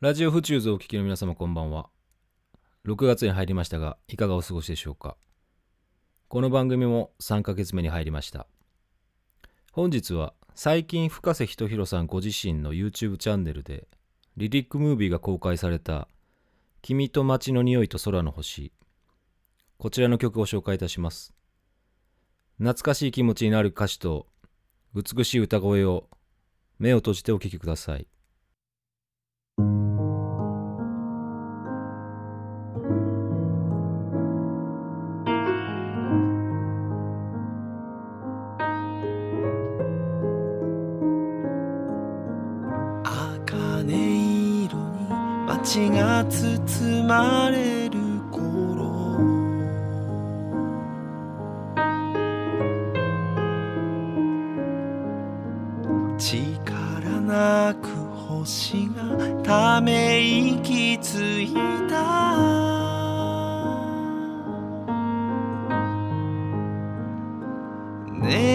ラジオフチューズをお聞きの皆様こんばんは。6月に入りましたが、いかがお過ごしでしょうか。この番組も3ヶ月目に入りました。本日は最近深瀬仁弘さんご自身の YouTube チャンネルでリリックムービーが公開された君と街の匂いと空の星こちらの曲を紹介いたします。懐かしい気持ちになる歌詞と美しい歌声を目を閉じてお聴きください。街が包まれる頃。力なく星がため息ついた。ね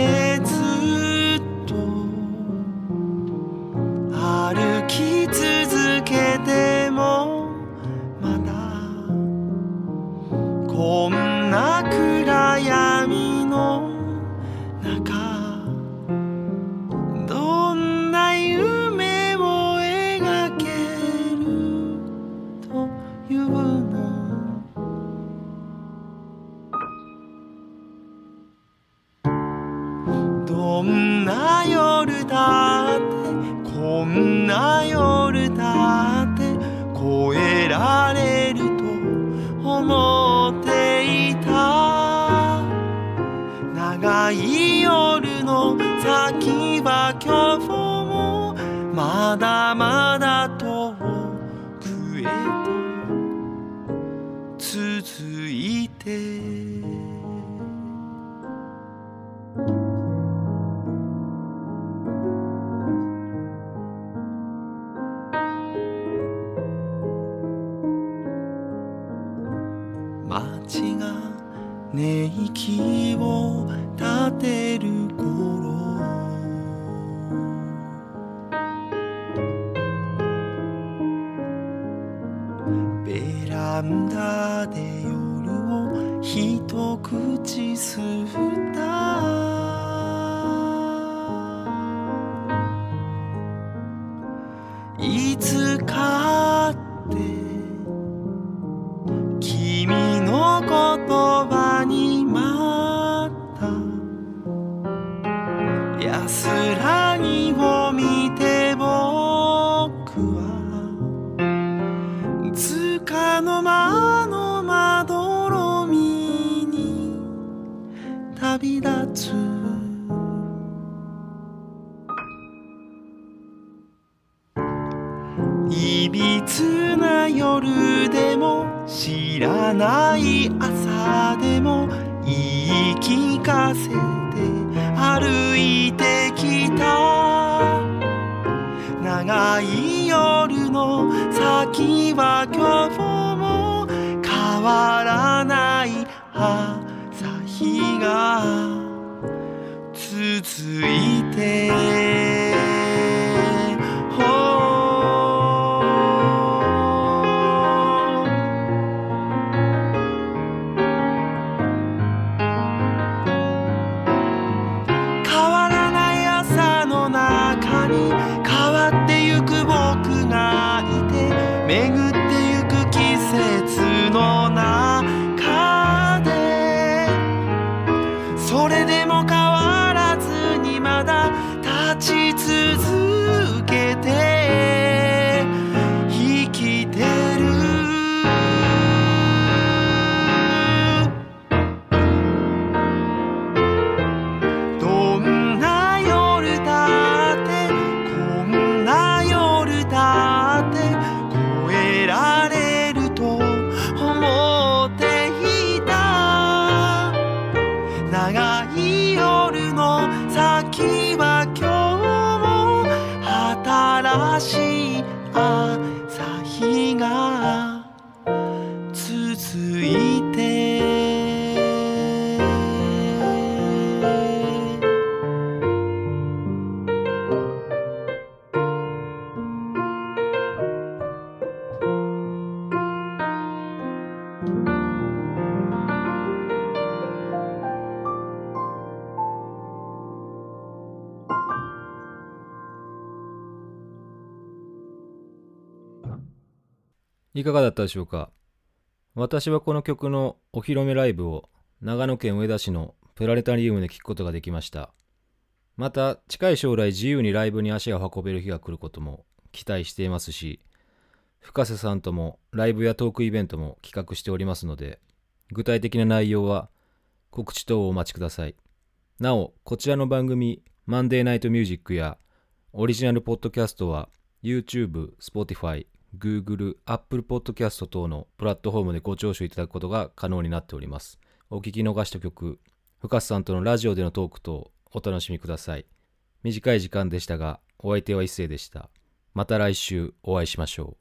長い夜の先は今日もまだまだ遠くへと続いて。街が寝息を立てる頃。ベランダで夜を一口吸っつかの間のまどろみに旅立つ。いびつな夜でも知らない朝でも言い聞かせて歩いてきた。長いは今日も変わらない朝日が続いてほう。変わらない朝の中に変わってゆく僕がいても変わらずにまだ立ち続しい朝いかがだったでしょうか？私はこの曲のお披露目ライブを長野県上田市のプラネタリウムで聴くことができました。また近い将来自由にライブに足を運べる日が来ることも期待していますし、深瀬さんともライブやトークイベントも企画しておりますので、具体的な内容は告知等をお待ちください。なお、こちらの番組、マンデーナイトミュージックやオリジナルポッドキャストは YouTube、Spotify、Google、Apple Podcast 等のプラットフォームでご聴取いただくことが可能になっております。お聞き逃した曲、深瀬さんとのラジオでのトークとお楽しみください。短い時間でしたが、お相手は一斉でした。また来週お会いしましょう。